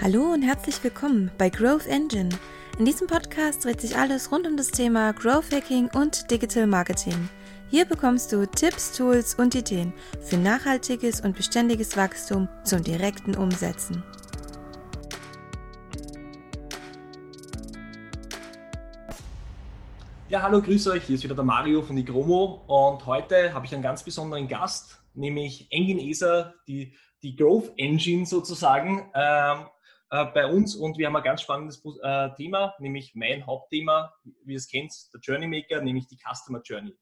Hallo und herzlich willkommen bei Growth Engine. In diesem Podcast dreht sich alles rund um das Thema Growth Hacking und Digital Marketing. Hier bekommst du Tipps, Tools und Ideen für nachhaltiges und beständiges Wachstum zum direkten Umsetzen. Ja, hallo, grüße euch. Hier ist wieder der Mario von Igromo und heute habe ich einen ganz besonderen Gast, nämlich Engin Eser, die, die Growth Engine sozusagen. Ähm, äh, bei uns und wir haben ein ganz spannendes äh, Thema, nämlich mein Hauptthema, wie ihr es kennt, der Journeymaker, nämlich die Customer Journey.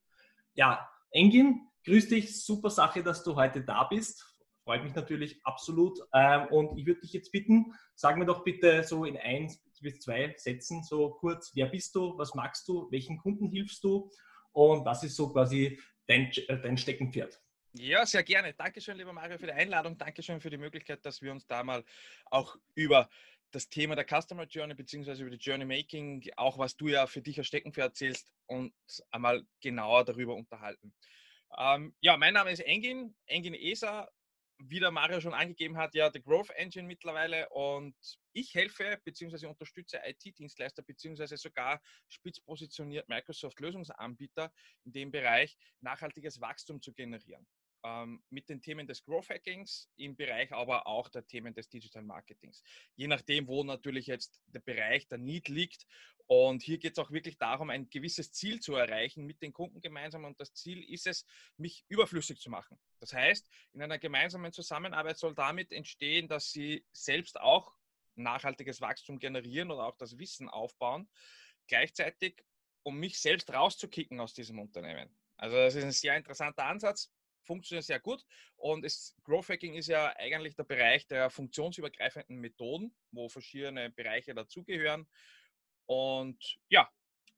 Ja, Engin, grüß dich, super Sache, dass du heute da bist. Freut mich natürlich absolut. Ähm, und ich würde dich jetzt bitten, sag mir doch bitte so in ein bis zwei Sätzen so kurz, wer bist du, was magst du, welchen Kunden hilfst du und was ist so quasi dein, äh, dein Steckenpferd? Ja, sehr gerne. Dankeschön, lieber Mario, für die Einladung. Dankeschön für die Möglichkeit, dass wir uns da mal auch über das Thema der Customer Journey beziehungsweise über die Journey Making, auch was du ja für dich als Steckenpferd erzählst, und einmal genauer darüber unterhalten. Ähm, ja, mein Name ist Engin, Engin ESA, wie der Mario schon angegeben hat, ja, The Growth Engine mittlerweile und ich helfe bzw. unterstütze IT-Dienstleister bzw. sogar spitz positioniert Microsoft-Lösungsanbieter in dem Bereich, nachhaltiges Wachstum zu generieren ähm, mit den Themen des Growth Hackings, im Bereich aber auch der Themen des Digital Marketings. Je nachdem, wo natürlich jetzt der Bereich der Need liegt. Und hier geht es auch wirklich darum, ein gewisses Ziel zu erreichen mit den Kunden gemeinsam. Und das Ziel ist es, mich überflüssig zu machen. Das heißt, in einer gemeinsamen Zusammenarbeit soll damit entstehen, dass sie selbst auch nachhaltiges Wachstum generieren oder auch das Wissen aufbauen. Gleichzeitig, um mich selbst rauszukicken aus diesem Unternehmen. Also das ist ein sehr interessanter Ansatz funktioniert sehr gut. Und es, Growth Hacking ist ja eigentlich der Bereich der funktionsübergreifenden Methoden, wo verschiedene Bereiche dazugehören. Und ja,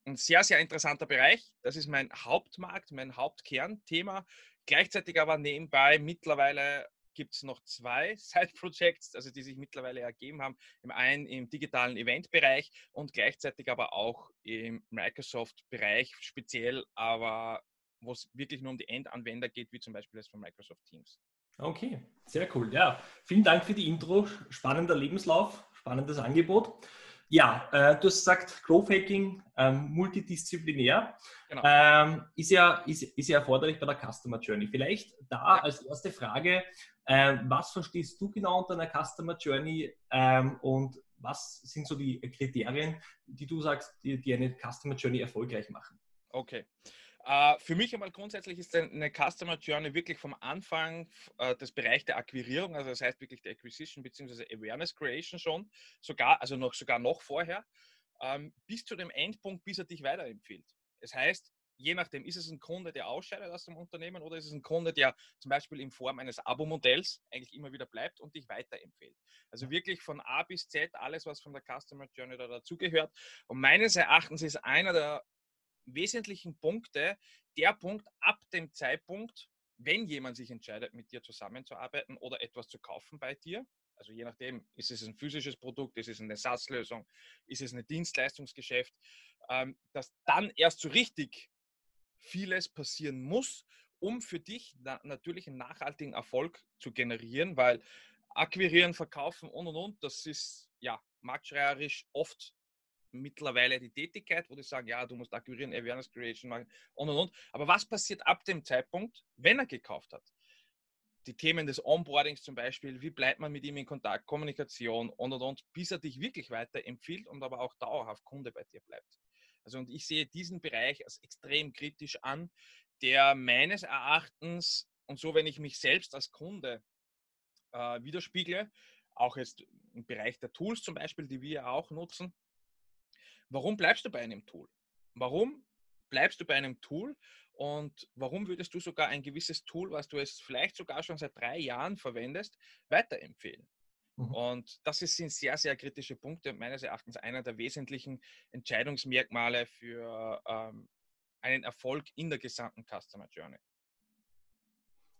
ein sehr, sehr interessanter Bereich. Das ist mein Hauptmarkt, mein Hauptkernthema. Gleichzeitig aber nebenbei mittlerweile gibt es noch zwei Side-Projects, also die sich mittlerweile ergeben haben. Im einen im digitalen Event-Bereich und gleichzeitig aber auch im Microsoft-Bereich, speziell aber wo es wirklich nur um die Endanwender geht, wie zum Beispiel das von Microsoft Teams. Okay, sehr cool. Ja, vielen Dank für die Intro. Spannender Lebenslauf, spannendes Angebot. Ja, äh, du hast gesagt, Growth Hacking, ähm, multidisziplinär, genau. ähm, ist, ja, ist, ist ja erforderlich bei der Customer Journey. Vielleicht da ja. als erste Frage, äh, was verstehst du genau unter einer Customer Journey ähm, und was sind so die Kriterien, die du sagst, die, die eine Customer Journey erfolgreich machen? Okay. Uh, für mich einmal grundsätzlich ist eine Customer Journey wirklich vom Anfang des Bereich der Akquirierung, also das heißt wirklich der Acquisition bzw. Awareness Creation schon, sogar, also noch, sogar noch vorher, ähm, bis zu dem Endpunkt, bis er dich weiterempfiehlt. Das heißt, je nachdem, ist es ein Kunde, der ausscheidet aus dem Unternehmen oder ist es ein Kunde, der zum Beispiel in Form eines Abo-Modells eigentlich immer wieder bleibt und dich weiterempfiehlt. Also wirklich von A bis Z alles, was von der Customer Journey da dazugehört. Und meines Erachtens ist einer der wesentlichen Punkte der Punkt ab dem Zeitpunkt, wenn jemand sich entscheidet, mit dir zusammenzuarbeiten oder etwas zu kaufen bei dir. Also je nachdem, ist es ein physisches Produkt, ist es eine Satzlösung, ist es ein Dienstleistungsgeschäft, ähm, dass dann erst so richtig vieles passieren muss, um für dich natürlich einen nachhaltigen Erfolg zu generieren, weil akquirieren, verkaufen und und und, das ist ja marktschreierisch oft mittlerweile die Tätigkeit, wo die sagen, ja, du musst akquirieren, Awareness Creation machen und und und. Aber was passiert ab dem Zeitpunkt, wenn er gekauft hat? Die Themen des Onboardings zum Beispiel, wie bleibt man mit ihm in Kontakt, Kommunikation und und und, bis er dich wirklich weiterempfiehlt und aber auch dauerhaft Kunde bei dir bleibt. Also und ich sehe diesen Bereich als extrem kritisch an, der meines Erachtens und so, wenn ich mich selbst als Kunde äh, widerspiegle, auch jetzt im Bereich der Tools zum Beispiel, die wir auch nutzen, Warum bleibst du bei einem Tool? Warum bleibst du bei einem Tool und warum würdest du sogar ein gewisses Tool, was du es vielleicht sogar schon seit drei Jahren verwendest, weiterempfehlen? Mhm. Und das sind sehr, sehr kritische Punkte meines Erachtens einer der wesentlichen Entscheidungsmerkmale für ähm, einen Erfolg in der gesamten Customer Journey.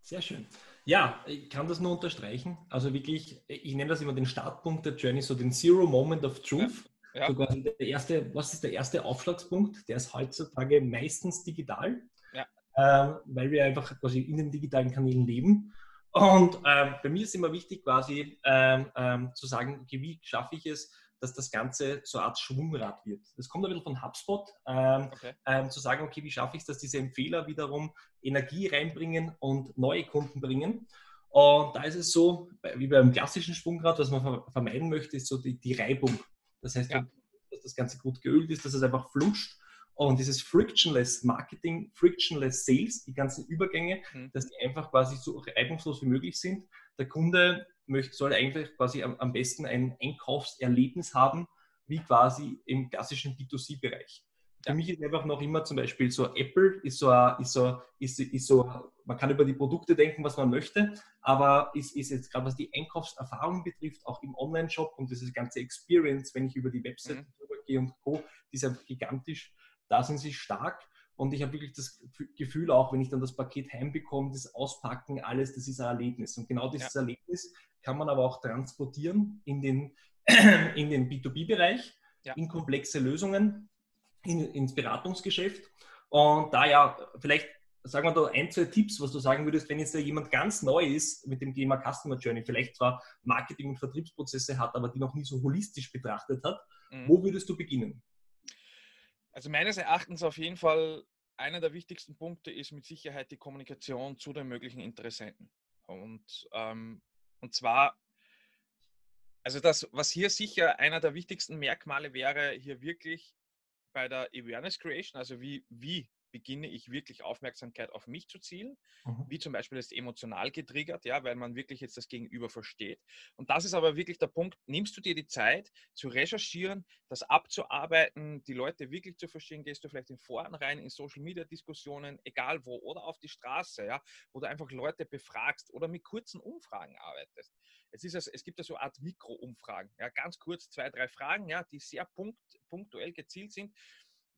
Sehr schön. Ja, ich kann das nur unterstreichen. Also wirklich, ich nenne das immer den Startpunkt der Journey, so den Zero Moment of Truth. Ja. Ja. So der erste, was ist der erste Aufschlagspunkt? Der ist heutzutage meistens digital, ja. ähm, weil wir einfach quasi in den digitalen Kanälen leben. Und ähm, bei mir ist immer wichtig, quasi ähm, ähm, zu sagen, okay, wie schaffe ich es, dass das Ganze so eine Art Schwungrad wird. Das kommt ein bisschen von HubSpot, ähm, okay. ähm, zu sagen, okay, wie schaffe ich es, dass diese Empfehler wiederum Energie reinbringen und neue Kunden bringen. Und da ist es so, wie beim klassischen Schwungrad, was man vermeiden möchte, ist so die, die Reibung. Das heißt, ja. dass das Ganze gut geölt ist, dass es einfach flutscht. Und dieses frictionless Marketing, frictionless Sales, die ganzen Übergänge, mhm. dass die einfach quasi so reibungslos wie möglich sind. Der Kunde möchte, soll eigentlich quasi am, am besten ein Einkaufserlebnis haben, wie quasi im klassischen B2C-Bereich. Für mich ist einfach noch immer zum Beispiel so Apple ist so, ist so, ist, ist so, man kann über die Produkte denken, was man möchte, aber ist, ist jetzt gerade was die Einkaufserfahrung betrifft, auch im Online-Shop und diese ganze Experience, wenn ich über die Webseite mhm. drüber gehe und Co., die ist einfach gigantisch. Da sind sie stark und ich habe wirklich das Gefühl auch, wenn ich dann das Paket heimbekomme, das Auspacken, alles, das ist ein Erlebnis. Und genau dieses ja. Erlebnis kann man aber auch transportieren in den, in den B2B-Bereich, ja. in komplexe Lösungen, in, ins Beratungsgeschäft. Und da ja, vielleicht sagen wir da ein, zwei Tipps, was du sagen würdest, wenn jetzt da jemand ganz neu ist mit dem Thema Customer Journey, vielleicht zwar Marketing- und Vertriebsprozesse hat, aber die noch nie so holistisch betrachtet hat, mhm. wo würdest du beginnen? Also meines Erachtens auf jeden Fall einer der wichtigsten Punkte ist mit Sicherheit die Kommunikation zu den möglichen Interessenten. Und, ähm, und zwar, also das, was hier sicher einer der wichtigsten Merkmale wäre, hier wirklich bei der Awareness Creation, also wie, wie beginne ich wirklich Aufmerksamkeit auf mich zu zielen, mhm. wie zum Beispiel ist emotional getriggert, ja, weil man wirklich jetzt das Gegenüber versteht. Und das ist aber wirklich der Punkt, nimmst du dir die Zeit zu recherchieren, das abzuarbeiten, die Leute wirklich zu verstehen, gehst du vielleicht in Foren rein, in Social Media Diskussionen, egal wo, oder auf die Straße, ja, wo du einfach Leute befragst oder mit kurzen Umfragen arbeitest. Es, ist, es gibt ja so eine Art Mikro-Umfragen, ja, ganz kurz zwei, drei Fragen, ja, die sehr punkt, punktuell gezielt sind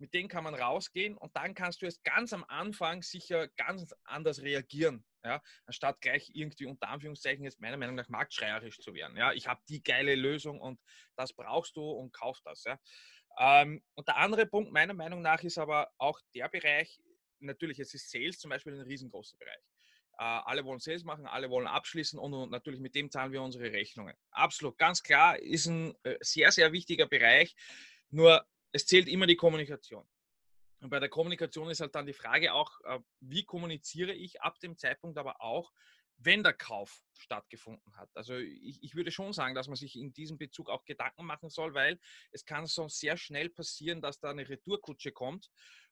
mit denen kann man rausgehen und dann kannst du es ganz am Anfang sicher ganz anders reagieren, ja, anstatt gleich irgendwie unter Anführungszeichen jetzt meiner Meinung nach marktschreierisch zu werden. Ja, ich habe die geile Lösung und das brauchst du und kauf das. Ja. Ähm, und der andere Punkt meiner Meinung nach ist aber auch der Bereich, natürlich, es ist Sales zum Beispiel ein riesengroßer Bereich. Äh, alle wollen Sales machen, alle wollen abschließen und, und, natürlich mit dem zahlen wir unsere Rechnungen. Absolut, ganz klar, ist ein äh, sehr, sehr wichtiger Bereich. Nur es zählt immer die Kommunikation. Und bei der Kommunikation ist halt dann die Frage auch, äh, wie kommuniziere ich ab dem Zeitpunkt aber auch, wenn der Kauf stattgefunden hat. Also ich, ich, würde schon sagen, dass man sich in diesem Bezug auch Gedanken machen soll, weil es kann so sehr schnell passieren, dass da eine Retourkutsche kommt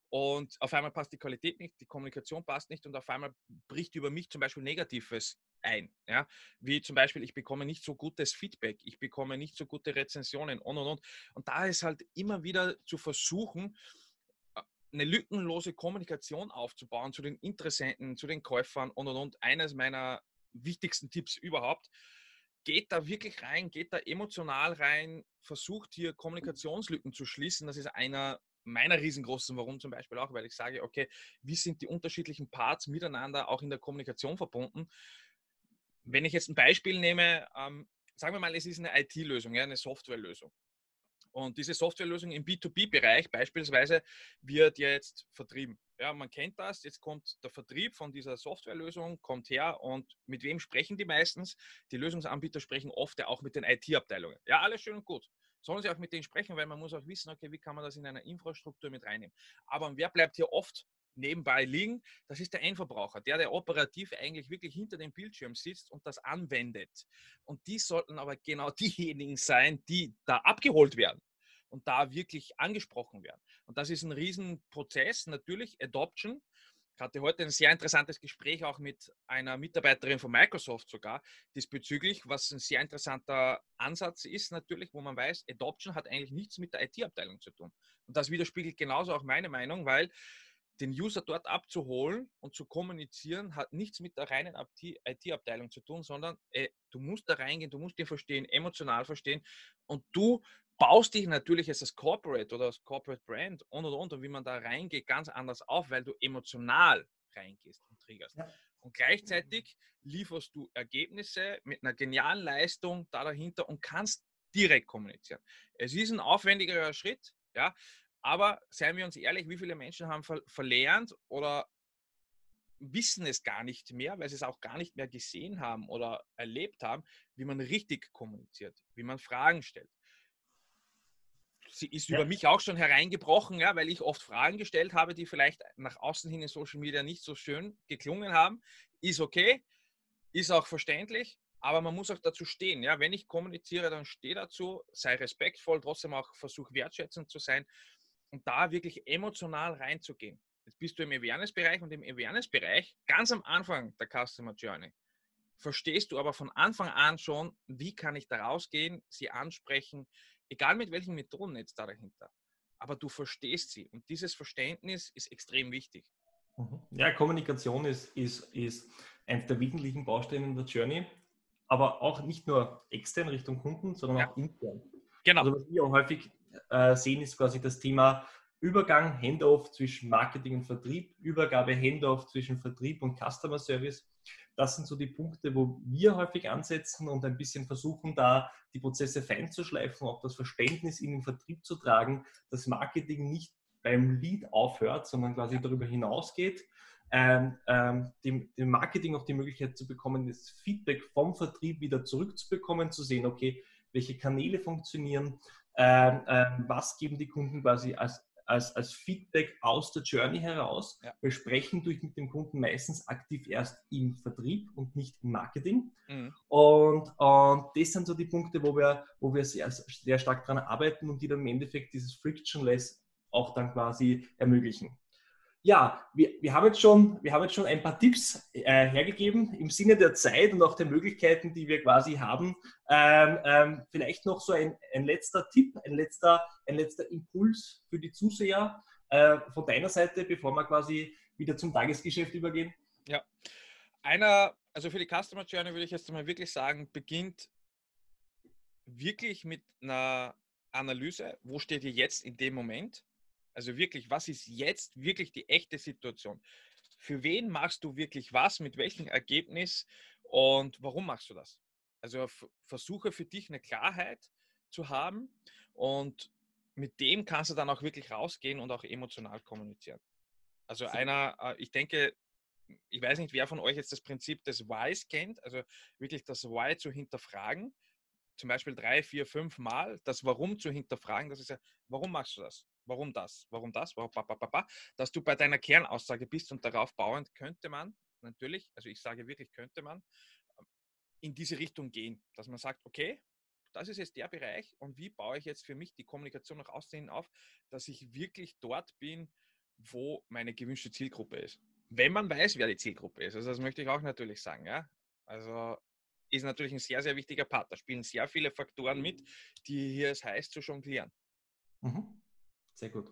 und auf einmal passt die Qualität nicht, die Kommunikation passt nicht und auf einmal bricht über mich zum Beispiel Negatives ein. Ja? Wie zum Beispiel, ich bekomme nicht so gutes Feedback, ich bekomme nicht so gute Rezensionen und und und. Und da ist halt immer wieder zu versuchen, eine lückenlose Kommunikation aufzubauen zu den Interessenten, zu den Käufern und und und. Eines meiner wichtigsten Tipps überhaupt. Geht da wirklich rein, geht da emotional rein, versucht hier Kommunikationslücken zu schließen. Das ist einer meiner riesengroßen Warum zum Beispiel auch, weil ich sage, okay, wie sind die unterschiedlichen Parts miteinander auch in der Kommunikation verbunden? Wenn ich jetzt ein Beispiel nehme, ähm, sagen wir mal, es ist eine IT-Lösung, ja, eine Softwarelösung. Und diese Softwarelösung im B2B-Bereich beispielsweise wird jetzt vertrieben. Ja, man kennt das. Jetzt kommt der Vertrieb von dieser Softwarelösung, kommt her und mit wem sprechen die meistens? Die Lösungsanbieter sprechen oft ja auch mit den IT-Abteilungen. Ja, alles schön und gut. Sollen sie auch mit denen sprechen, weil man muss auch wissen, okay, wie kann man das in einer Infrastruktur mit reinnehmen. Aber wer bleibt hier oft nebenbei liegen, das ist der Endverbraucher, der, der operativ eigentlich wirklich hinter dem Bildschirm sitzt und das anwendet. Und die sollten aber genau diejenigen sein, die da abgeholt werden und da wirklich angesprochen werden. Und das ist ein Riesenprozess, natürlich Adoption. Ich hatte heute ein sehr interessantes Gespräch auch mit einer Mitarbeiterin von Microsoft sogar diesbezüglich, was ein sehr interessanter Ansatz ist natürlich, wo man weiß, Adoption hat eigentlich nichts mit der IT-Abteilung zu tun. Und das widerspiegelt genauso auch meine Meinung, weil den User dort abzuholen und zu kommunizieren, hat nichts mit der reinen IT-Abteilung zu tun, sondern ey, du musst da reingehen, du musst dir verstehen, emotional verstehen und du baust dich natürlich als das Corporate oder als Corporate Brand und und und und wie man da reingeht, ganz anders auf, weil du emotional reingehst und triggerst. Ja. Und gleichzeitig lieferst du Ergebnisse mit einer genialen Leistung da dahinter und kannst direkt kommunizieren. Es ist ein aufwendigerer Schritt, ja, aber seien wir uns ehrlich, wie viele Menschen haben ver verlernt oder wissen es gar nicht mehr, weil sie es auch gar nicht mehr gesehen haben oder erlebt haben, wie man richtig kommuniziert, wie man Fragen stellt. Sie ist ja. über mich auch schon hereingebrochen, ja, weil ich oft Fragen gestellt habe, die vielleicht nach außen hin in Social Media nicht so schön geklungen haben. Ist okay, ist auch verständlich, aber man muss auch dazu stehen. Ja? Wenn ich kommuniziere, dann stehe dazu, sei respektvoll, trotzdem auch versuch wertschätzend zu sein und da wirklich emotional reinzugehen. Jetzt bist du im Awareness-Bereich und im Awareness-Bereich, ganz am Anfang der Customer Journey, verstehst du aber von Anfang an schon, wie kann ich da rausgehen, sie ansprechen, egal mit welchen Methoden jetzt da dahinter. Aber du verstehst sie und dieses Verständnis ist extrem wichtig. Mhm. Ja, Kommunikation ist, ist, ist eines der wesentlichen Bausteine in der Journey, aber auch nicht nur extern Richtung Kunden, sondern ja. auch intern. Genau. Also was wir auch häufig äh, sehen, ist quasi das Thema Übergang, Handoff zwischen Marketing und Vertrieb, Übergabe, Handoff zwischen Vertrieb und Customer Service. Das sind so die Punkte, wo wir häufig ansetzen und ein bisschen versuchen, da die Prozesse fein zu schleifen, auch das Verständnis in den Vertrieb zu tragen, dass Marketing nicht beim Lead aufhört, sondern quasi darüber hinausgeht. Ähm, ähm, dem, dem, Marketing auch die Möglichkeit zu bekommen, das Feedback vom Vertrieb wieder zurückzubekommen, zu sehen, okay, welche Kanäle funktionieren, ähm, ähm was geben die Kunden quasi als als, als Feedback aus der Journey heraus. Ja. Wir sprechen durch mit dem Kunden meistens aktiv erst im Vertrieb und nicht im Marketing. Mhm. Und, und das sind so die Punkte, wo wir, wo wir sehr, sehr stark daran arbeiten und die dann im Endeffekt dieses Frictionless auch dann quasi ermöglichen ja, wir, wir, haben jetzt schon, wir haben jetzt schon ein paar Tipps äh, hergegeben im Sinne der Zeit und auch der Möglichkeiten, die wir quasi haben. Ähm, ähm, vielleicht noch so ein, ein, letzter Tipp, ein letzter, ein letzter Impuls für die Zuseher äh, von deiner Seite, bevor wir quasi wieder zum Tagesgeschäft übergehen. Ja, einer, also für die Customer Journey würde ich jetzt mal wirklich sagen, beginnt wirklich mit einer Analyse, wo steht ihr jetzt in dem Moment? Also wirklich, was ist jetzt wirklich die echte Situation? Für wen machst du wirklich was, mit welchem Ergebnis und warum machst du das? Also versuche für dich eine Klarheit zu haben und mit dem kannst du dann auch wirklich rausgehen und auch emotional kommunizieren. Also einer, äh, ich denke, ich weiß nicht, wer von euch jetzt das Prinzip des Whys kennt, also wirklich das Why zu hinterfragen, zum Beispiel drei, vier, fünf Mal das Warum zu hinterfragen, das ist ja, warum machst du das? Warum das? Warum das? Dass du bei deiner Kernaussage bist und darauf bauend könnte man natürlich, also ich sage wirklich, könnte man ähm, in diese Richtung gehen, dass man sagt, okay, das ist jetzt der Bereich und wie baue ich jetzt für mich die Kommunikation nach außen auf, dass ich wirklich dort bin, wo meine gewünschte Zielgruppe ist. Wenn man weiß, wer die Zielgruppe ist. Also das möchte ich auch natürlich sagen. Ja? Also ist natürlich ein sehr, sehr wichtiger Part. Da spielen sehr viele Faktoren mit, die hier es heißt zu jonglieren. Mhm. Sehr gut.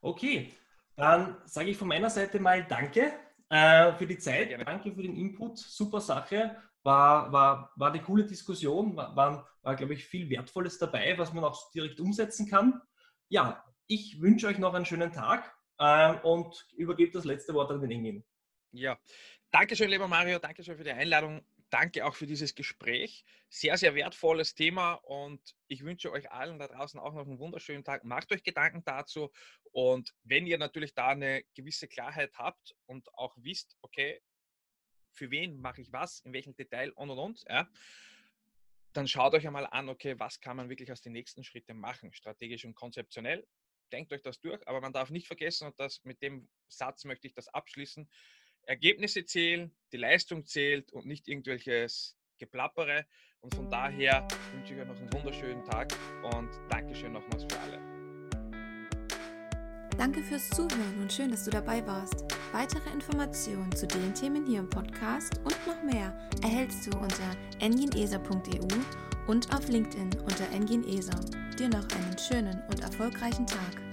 Okay, dann sage ich von meiner Seite mal Danke äh, für die Zeit, danke für den Input, super Sache. War, war, war eine coole Diskussion, war, war, war glaube ich, viel Wertvolles dabei, was man auch direkt umsetzen kann. Ja, ich wünsche euch noch einen schönen Tag äh, und übergebe das letzte Wort an den Engin. Ja, danke schön, lieber Mario, danke schön für die Einladung danke auch für dieses Gespräch. Sehr, sehr wertvolles Thema und ich wünsche euch allen da draußen auch noch einen wunderschönen Tag. Macht euch Gedanken dazu und wenn ihr natürlich da eine gewisse Klarheit habt und auch wisst, okay, für wen mache ich was, in welchem Detail und und und, ja, dann schaut euch einmal an, okay, was kann man wirklich als die nächsten Schritte machen, strategisch und konzeptionell. Denkt euch das durch, aber man darf nicht vergessen, und das mit dem Satz möchte ich das abschließen, Ergebnisse zählen, die Leistung zählt und nicht irgendwelches Geplappere. Und von daher wünsche ich euch noch einen wunderschönen Tag und Dankeschön nochmals für alle. Danke fürs Zuhören und schön, dass du dabei warst. Weitere Informationen zu den Themen hier im Podcast und noch mehr erhältst du unter engineser.eu und auf LinkedIn unter engineser. Dir noch einen schönen und erfolgreichen Tag.